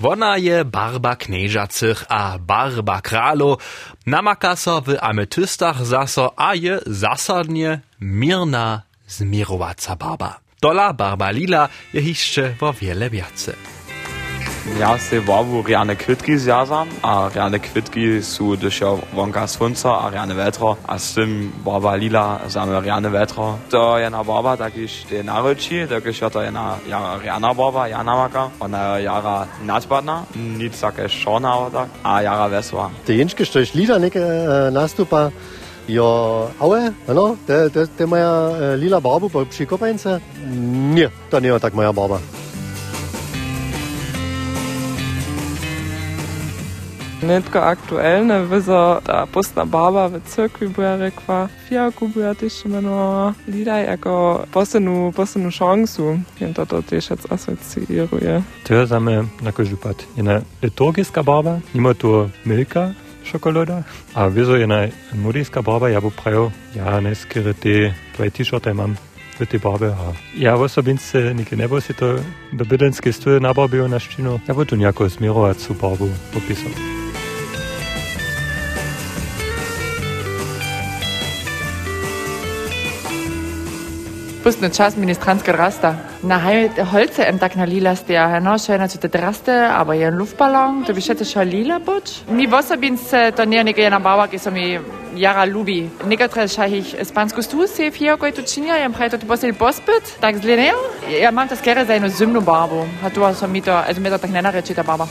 Wona je barba knieżacych a barba kralo, namaka so w ametystach zaso a je zasadnie mirna zmirowaca barba. Dola barba lila je hiszcze wo wiele wiace. Ja se barbu rjane kvitki zjazam, a rjane kvitki su dysio wonka słonca, a rjane vetro, a z tym barba lila zame rjane vetro. To jedna barba takiś te narodzi, takiś to jedna jara rjana barba, jana maka, ona jara nadpadna, nic takie szona, aber tak, a jara vesła. Te jęczki, što już lila neke e, nastupa, jo, aue, no, te, te, te moja e, lila barbu po przykopance? Nie, to nie jest tak moja barba. Netko aktualne, wyzo ta postna baba w cyrkwi była rekła, fijaku była też imenowana, lidaj jako posenu, posenu szansu, jen to to też jetzt asocieruje. To je zame na každý pad. Jedna liturgijska barba, nima tu milka, šokolada, a vizo jedna nudijska barba, ja bo prajo, ja ne skere te tvoje t-shirte mam v te barbe. A ja osobince nikdy nebo si to do bydenske stuje nabarbil na štinu, ja bo tu nejako zmierovat su barbu popisal. Pustny czas ministranska rasta. Na haj holce em tak na lila stia, no, schöner zu te draste, aber jen Luftballon, to bi šete šo lila buč. Mi v osobince to nije neka jedna baba, ki so mi jara lubi. Nekatra šahih spansku stu se fija, koji to činja, jem praj to posel pospet, tak zgledajo. Ja mam to skere za jednu zimnu babu, a tu so mi to, also mi to tak ne nareči ta baba.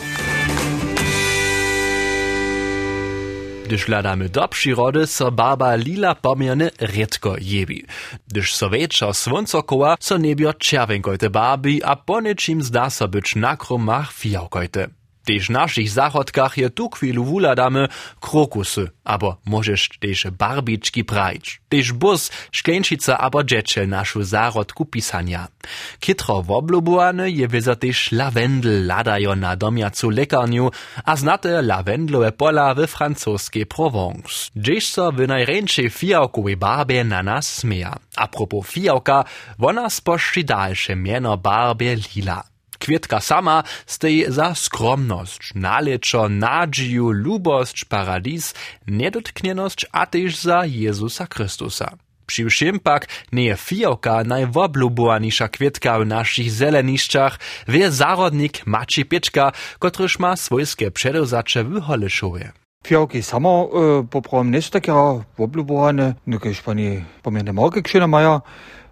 Gdyż hľadáme do przyrody, so barba lila pomierne riedko jebi. Gdyż so wieczo słońcokoła, so nebio czerwenkojte barbi, a po niczym zda so być na kromach fijałkojte. Tež našich zachodkach je tu chvíľu vuladame krokusy, abo môžeš tež barbičky prajič. Tež bus, šklenčica abo džečel našu zárodku pisania. Kitro woblubowane je wieza tež lavendel ladajo na domiacu lekarniu, a znate lavendlowe pola we francuskiej Provence. Gdzieś so w najręczej fijałkowej barbie na nas smieja. A propos fijałka, wona sposzczy dalsze mieno barbie lila. Kvietka sama stej za skromność, naleczo, nadzieju, lubość, paradis, niedotknieność, a też za Jezusa Chrystusa. Přiwšim pak nie fijałka najwoblubowanisza kvietka w naszych zeleniszczach, wie zarodnik Maci Pieczka, kotryż ma swojskie przedozacze w Holeszowie. Fijałki samo e, poprawom nie są takie no kiedyś pani pomierne morge księna maja,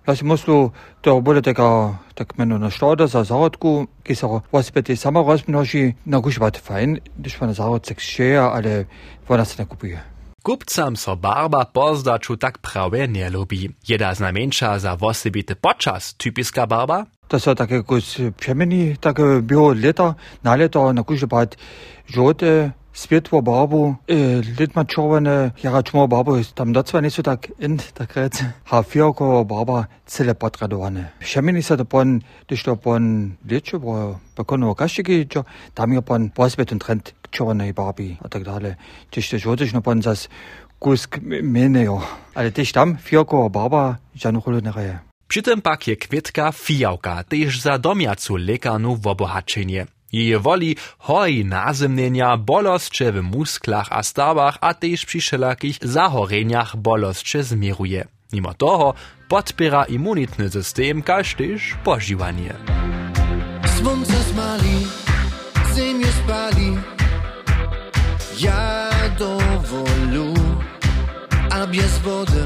Lasy muslu to bude taka tak meno na štoda za zarodku, ki se rozpeti sama rozmnoži, na gužbat fajn, když ona zarodce kšeja, ale ona se ne kupuje. Kupcam so barba pozdaču tak prawie nie lubi. Jeda znamieńsza za wosebity podczas typiska barba? To są takie kus przemieni, takie bio lata, na lata na gužbat żółte, Světlo barbu, e, litma červené, jara čmo barbu, tam docela nie sú tak in, tak rec. Ha fioko barba celé potradované. Všemini sa to pon, když to pon liečo, bo bekonovo kaštiky, čo, tam je pon posvetun trend k červenej barbi a tak dále. Když to žodiš no pon zas kusk menejo. Ale tež tam fioko barba, žanu chulu nereje. Przy tym pak je kvietka fijałka, też za domiacu lekarnu w obohaczenie. Jeje woli hoj nazemnienia, bolostcze w musklach a stawach, a też przy wszelakich zachoreniach bolostcze zmieruje. Mimo toho podpiera immunitny system, kaž też pożywanie. Słońce smali, ziemię spali. Ja dowolu, a bez wody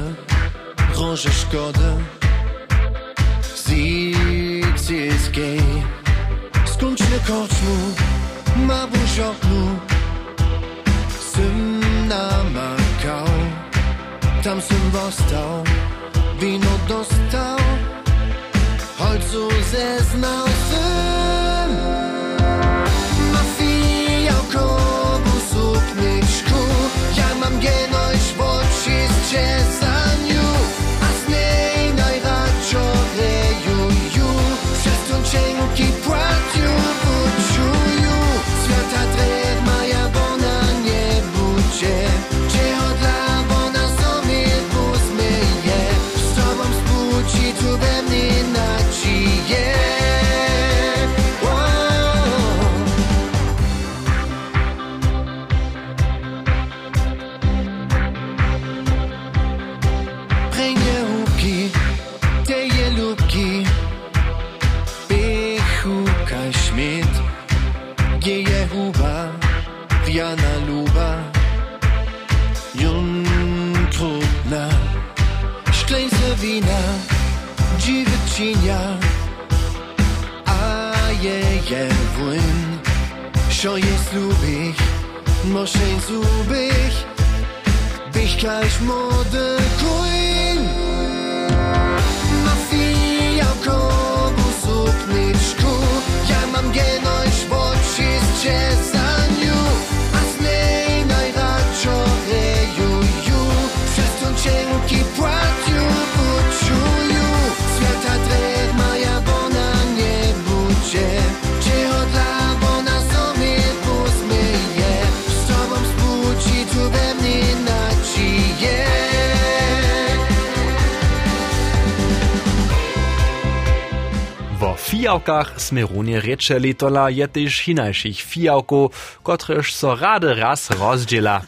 roże szkody. Gej, skończny koczmu, ma buzioknu. Sym namakał, tam sym dostał, wino dostał. Holzu zeznał syn Mafia kobu sukniczku Ja mam genoś w oczy z A z niej najradczo rejuju Przez tą cienki fijałkach sme runie rečeli tola je tyž hinajších fijałków, kotrež so rady raz rozdziela.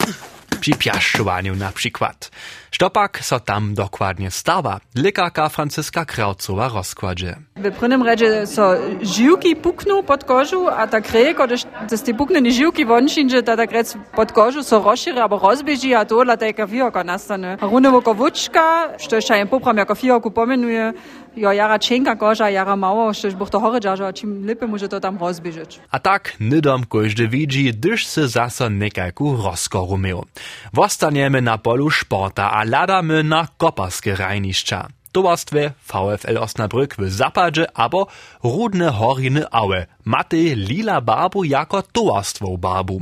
Przy piaszczowaniu na przykład. Štopak so tam dokładnie stawa, lekarka Franciska Kraucowa rozkładzie. W prvom reče so živki puknu pod kožu, a ta ko da ste pukneni živki vonšin, že ta grec pod kožu so rozširi, abo rozbeži, a to la teka fijoko nastane. A runevo kovučka, što je šajem popram, jako fijoko pomenuje, jo jara čenka koža, jara što je buch to horedžažo, a čim lepe može to tam rozbežiť. A tak nydom każdy widzi, gdyż se zasa nekajku rozkoru miał. Wostaniemy na polu sporta, a ladamy na koparskie rajniszcza. Towarstwie VfL Osnabrück w Zapadzie abo Rudne Horiny Aue. Matej lila barbu jako towarstwo barbu.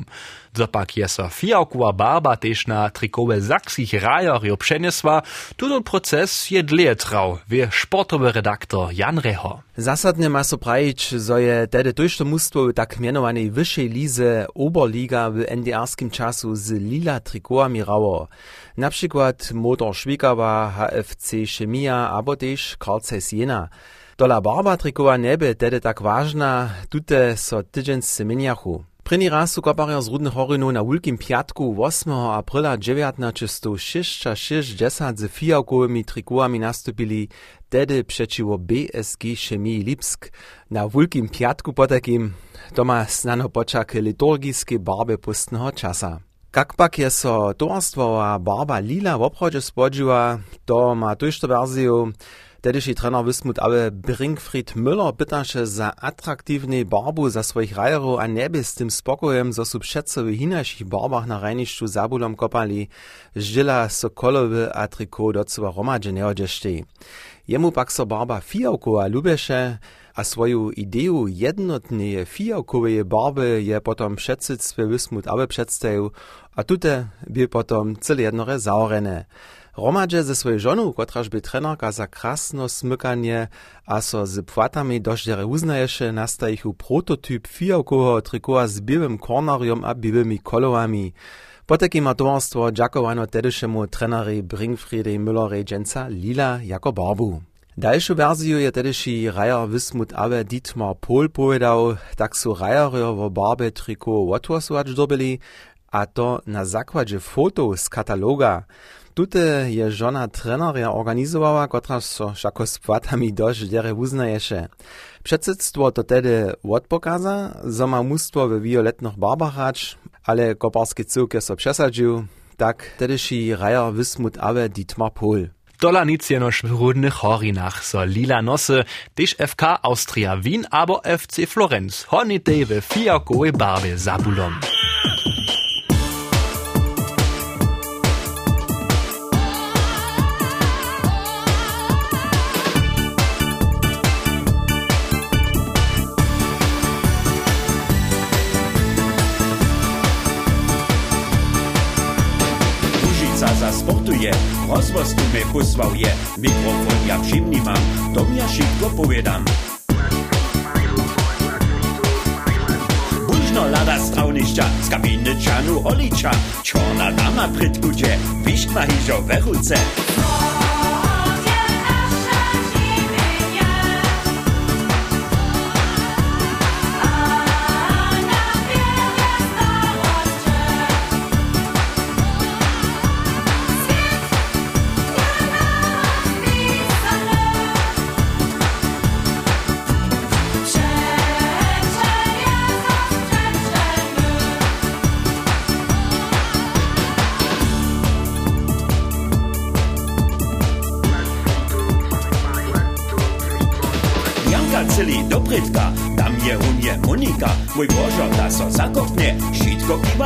Zopak je so fijałkowa barba też na trikowe zakskich rajarjo przeniesła, tutun proces je dlje trał, wie sportowy redaktor Jan Reho. Zasadne ma so prajić, zo je tedy w tak mianowanej wyższej lize Oberliga w NDR-skim czasu z lila trikoami rało. Na Motor Szwikawa, HFC Chemia, abo też Karlsruhe Jena. Dola barba trikowa nebe tedy tak ważna, tute so tydzień semeniachu. První raz su z Rudnych Horinu na Wulkim Piatku 8. aprila 1960 z fijałkowymi trikołami nastupili tedy przeciwo BSG Chemii Lipsk. Na Wulkim Piatku potakim to ma znano počak liturgijskiej barby pustnego czasa. Kak pak je so towarstwowa barba lila w obchodzie spodziła, to ma tujšto wersiju Tedyši trener Wismut Aue Brinkfried Müller pytaše za atraktivnej barbu za swoich rajerów, a niebie z tym spokojem, zo su přece w hinajších barbach na rajnišću zabulom kopali, ždila sokolowy a triko docela romadženého džeštej. Jemu pak so barba fijałkowa lubeše, a swoją ideju jednotnej fijałkowej barby je potom předsydstwie Wismut Aue przedstawił, a tute by potom cyle jednore zaorene. Romadže ze swojej żoną, kotraż by trenerka za krasno smykanie, a so z płatami dożdżere uznaješe, nastajichu prototyp fijałkowo trikoa z białym kornarium a białymi kolorami. Po takim towarstwo dziakowano tedyszemu trenery Bringfriedej Müllerej dżęca Lila jako barbu. Dalszą wersję je tedyszy rajar Wismut Awe Dietmar Pohl powiedział, tak su rajario wo barbe triko otworsłać dobili, a to na zakładzie foto z kataloga. Tute je żona trenerja organizowała, która so szako z płatami dość dere uznaješe. Przedsedztwo to tedy odpokaza, zo ma mustwo w violetnych barbach hrać, ale koparski cyłk so przesadził, tak tedyszy rajar Wismut Awe Dietmar Pohl. Dola nic jenož w Rudnych Horinach so lila nosy, też FK Austria Wien, abo FC Florenz, honitej w fijałkowej barwie zabulom. Ozvostu me kusval je, mikrofon ja všimni mám, to mi ja šitko povedam. Bužno lada straunišća, z kabine čanu oliča, čorna dama pritkuđe, viškma hižo vehuce. Hvala!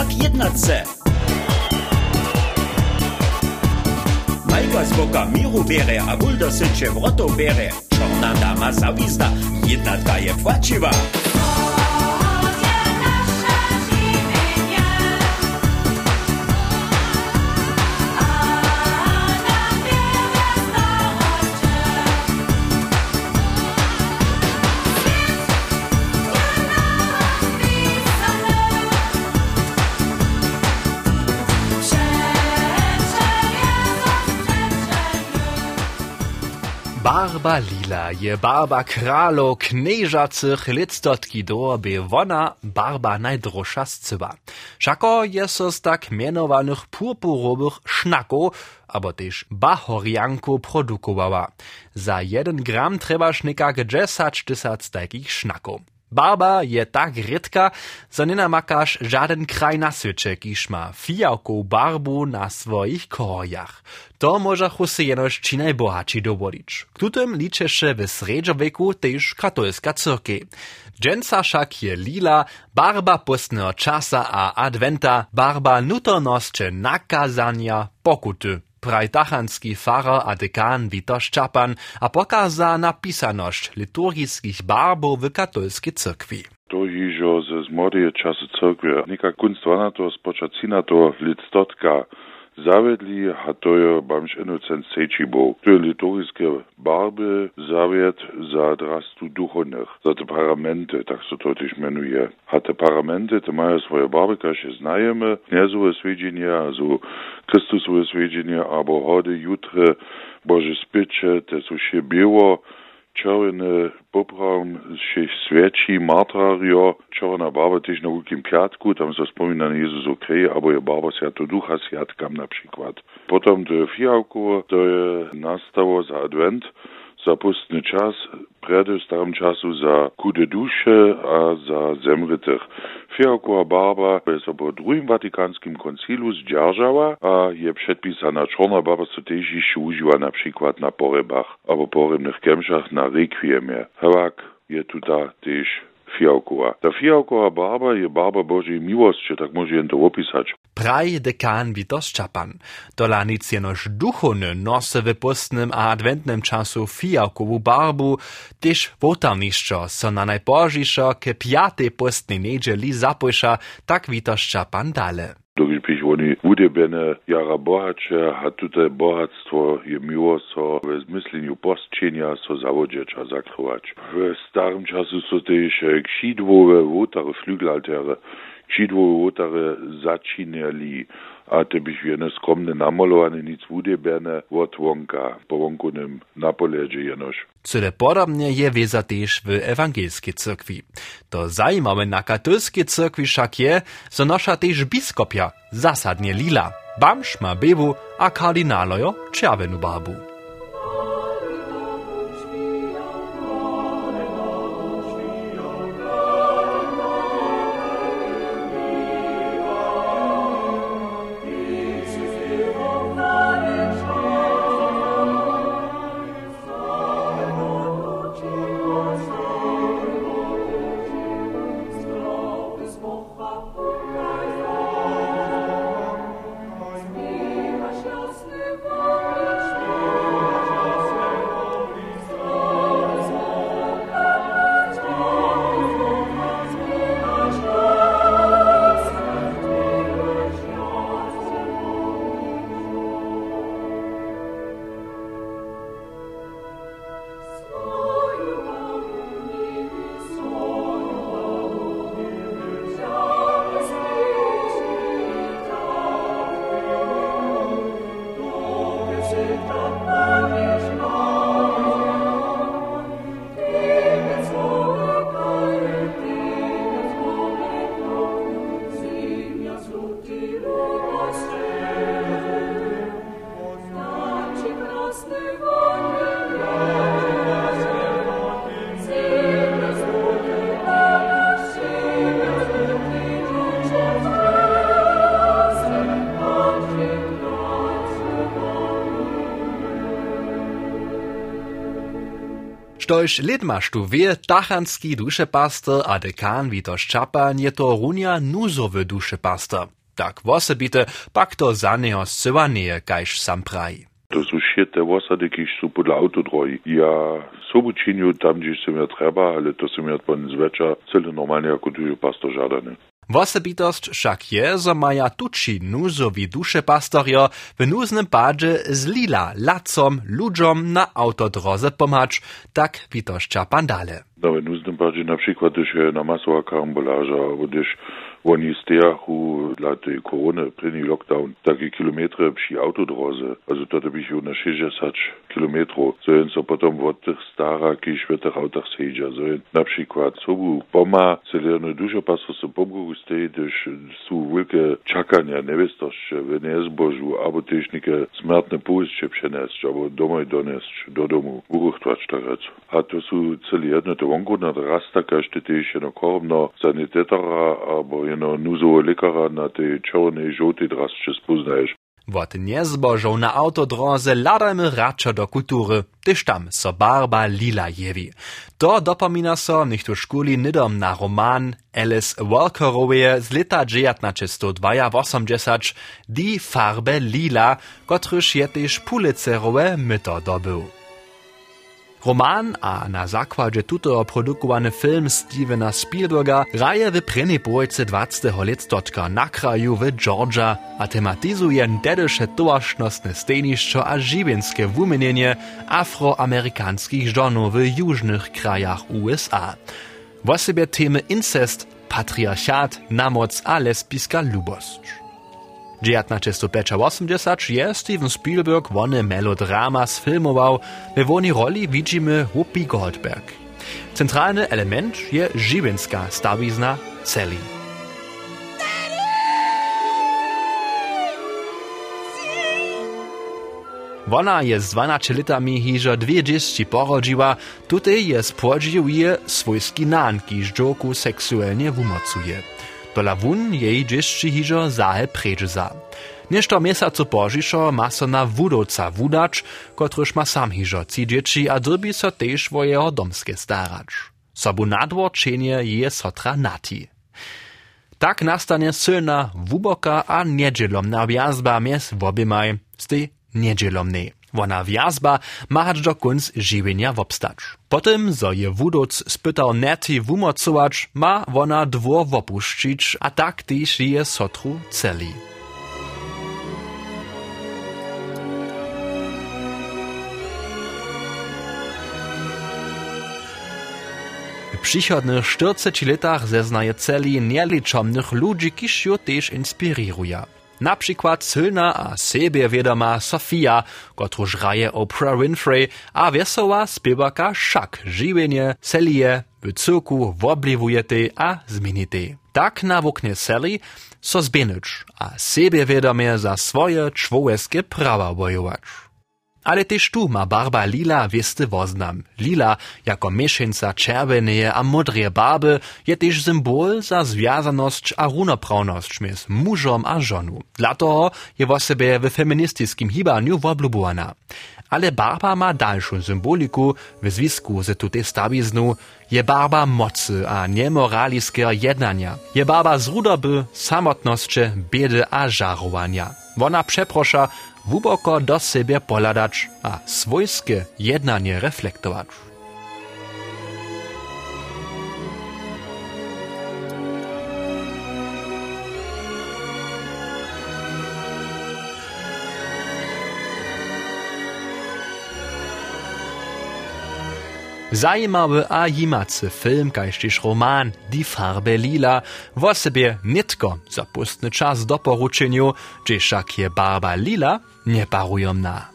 jak jednat se. Majka z boka miru bere, a bulda buldosyče v roto bere. Čorná dáma zavízda, jednatka je plačivá. Barba Lila je barba kralo knieżacych lictotki do, by wona barba najdroższa z cyba. Szako je so z tak mianowanych purpurowych sznaków, abo też bahorianku produkowała. Za jeden gram trebasz nekak 10 tysac takich sznaków. Barba je tak rytka, za nie namakasz żaden kraj na świecie, kiż ma fijałką barbu na swoich korjach. To może se jenoż ci najbohatsi dowodić. K tutem się w srednjowieku też katolska cyrkiej. Dżęca szak je lila, barba pustnego czasa a adventa, barba nutornosće nakazania pokuty praj tachanski a dekan Witosz Czapan a pokaza napisaność liturgickich barbów w katolskiej cyrkwi. To hižo ze zmodije časy cyrkwie. Nika kunst vana to spočacina to lidstotka zavedli, a to je bamž inocent seči bo. To je liturgijske barby zaviet za drastu duchovnych, za te paramenty, tak so to też menuje. A te paramenty, te mają swoje barby, każe znajemy, kniezowe swiedzienie, also Chrystusowe swiedzienie, abo hody, jutre, Boże spycze, te są się biło, červené popram šech sveči, matrario, červená barba tiež na veľkým piatku, tam sa spomína Jezus okrej, alebo je barba Sviato Ducha Sviatkam napríklad. Potom to je fialko, to je nastavo za advent, za pustny čas, prede v starom času za kude duše a za zemrytych. Fialkowa barba je so po drugim Vatikanskim koncilu zdzierżała, a je przedpisana czarna barba, co też jeszcze używa na przykład na porebach albo porybnych kemszach na rekwiemie. Hewak je tuta też fiałkowa. Ta fiałkowa barba je barba Bożej miłości, tak może jen to opisać. Praj dekan Vitos Čapan. Dolani cienoš duhovny nose w postnym a adwentnym czasu fiałkową barbu, tyż wotarniszczo, co na najpożiszo ke piatej postnej niedzieli zapojsza, tak Vitos Čapan dale. Dokiž bi oni udebene jara bohače, a tudi bohatstvo je milo so v zmislenju postčenja so zavodječa zakrovač. V starem času so te še kšidvove, votar, flügelaltere. Krzidłowe wotare zaczynali, a te bych jene skromne namalowane nic udebene od wonka, po wonkunym napoledzie jenoż. Cyle podobnie je wieza też w ewangelskiej cyrkwi. To zajímawe na katolskiej cyrkwi však je, że nosza też biskopia zasadnie lila, bamż ma bewu a kardinalojo czerwenu barbu. Štož lid maš tu wie, tachanski dušepaster a dekan Vitoš Čapan je to runia nuzowy dušepaster. Tak wosebite pak to za neho zcyła nie, sam praji. To sú šiete osady, kiž sú podľa autodroji. Ja sobu činju tam, gdzie som ja treba, ale to som ja pan zveča celé normálne ako tu pastor. Wosebitost však je, zo maja tuči nuzowi duše pastorjo w nuznym padzie z lila, lacom, ludziom na autodroze pomacz, tak witoszcza pandale. No, w nuznym padzie na przykład, gdyż na masowa karambolaża, albo gdyż oni stejachu dla tej korony, prynny lockdown, takie kilometry przy autodroze, also to bych już na 60 kilometrów, so jen so potom od tych stara, kiż w tych autach siedział, so jen na przykład sobu poma, celerne dużo pasu so pomgu stej, gdyż są wielkie czakania, niewistość, w niezbożu, albo też niekie smärtne pójście przenieść, albo domoj donieść do domu, uruchtwać tak A to są celi jedne, to wonku na rasta, każdy też jedno korbno sanitetara, albo jedno nuzo lekara na tej czerwonej, żółtej drasce spoznajesz. Wot niezbożą na autodroze ladajmy radšo do kultury, tyż tam so barba lila jewi. To dopomina so nicht tu szkuli nidom na roman Alice Walkerowie z lita 1982 Die Farbe Lila, kotryż je tyż pulicerowe myto dobył. Roman a na zakładzie tuto produkowany film Stevena Spielberga raje w preny bojce 20. letstotka na kraju w Georgia a tematizuje dedysze towarznosne stejniszczo a żywienskie wumienienie afroamerykanskich żonów w jużnych krajach USA. Wosebie temy incest, patriarchat, namoc a lesbiska lubość. 1985 je Steven Spielberg wone melodrama sfilmował, we woni roli widzimy Whoopi Goldberg. Centralny element je żywinska stawizna celi. Wona je z 12 litami dwie dzieci porodziła, tutaj je spodziewuje swojski nan, kiż seksualnie wumocuje. Dola wun jej dzieci hižo zahe pređeza. Nešto mesacu požišo ma so na wudowca wudacz, kotryż ma sam hižo ci dzieci a drbi so tež wo jeho domskie staracz. Sobu nadwor čenie je sotra nati. Tak nastanie silna, wuboka a niedzielomna wjazba mies wobimaj z tej niedzielomnej. Wona wjazba ma hać do kunc żywienia wobstać. Potem, zo je wudoc spytał neti wumocować, ma wona dwór wopuszczyć, a tak je sotru celi. Przychodnych 40 latach zeznaje celi nieliczomnych ludzi, kiż ją też inspiruje. Na przykład silna a sebiewiadoma Sofia, kotruż raje Oprah Winfrey, a wesoła spiewarka Szak żywienie, celije, w cyrku wobliwujete a zmienite. Tak na woknie celi so zbienyć, a sebiewiadomie za swoje człowieskie prawa bojować. Ale też tu ma barba lila wiesty woznam. Lila, jako mieszanca czerweneje a modrie barby, je też symbol za związaność a runoprawność między mużom a żonu. Dla toho je wo sebe w feministickim hibaniu woblubowana. Ale barba ma dalszą symboliku w związku z stawiznu, je barba mocy a niemoraliskiego jednania. Je barba zrudoby, samotności, biedy a żarowania. Wona przeprosza, wuboko do siebie poladać, a swojskie jednanie reflektować. Zajímawy a jimacy film, kajsztyż roman Die Farbe Lila, wo sobie nitko zapustny czas do poruczeniu, gdzie je barba lila nie parujomna.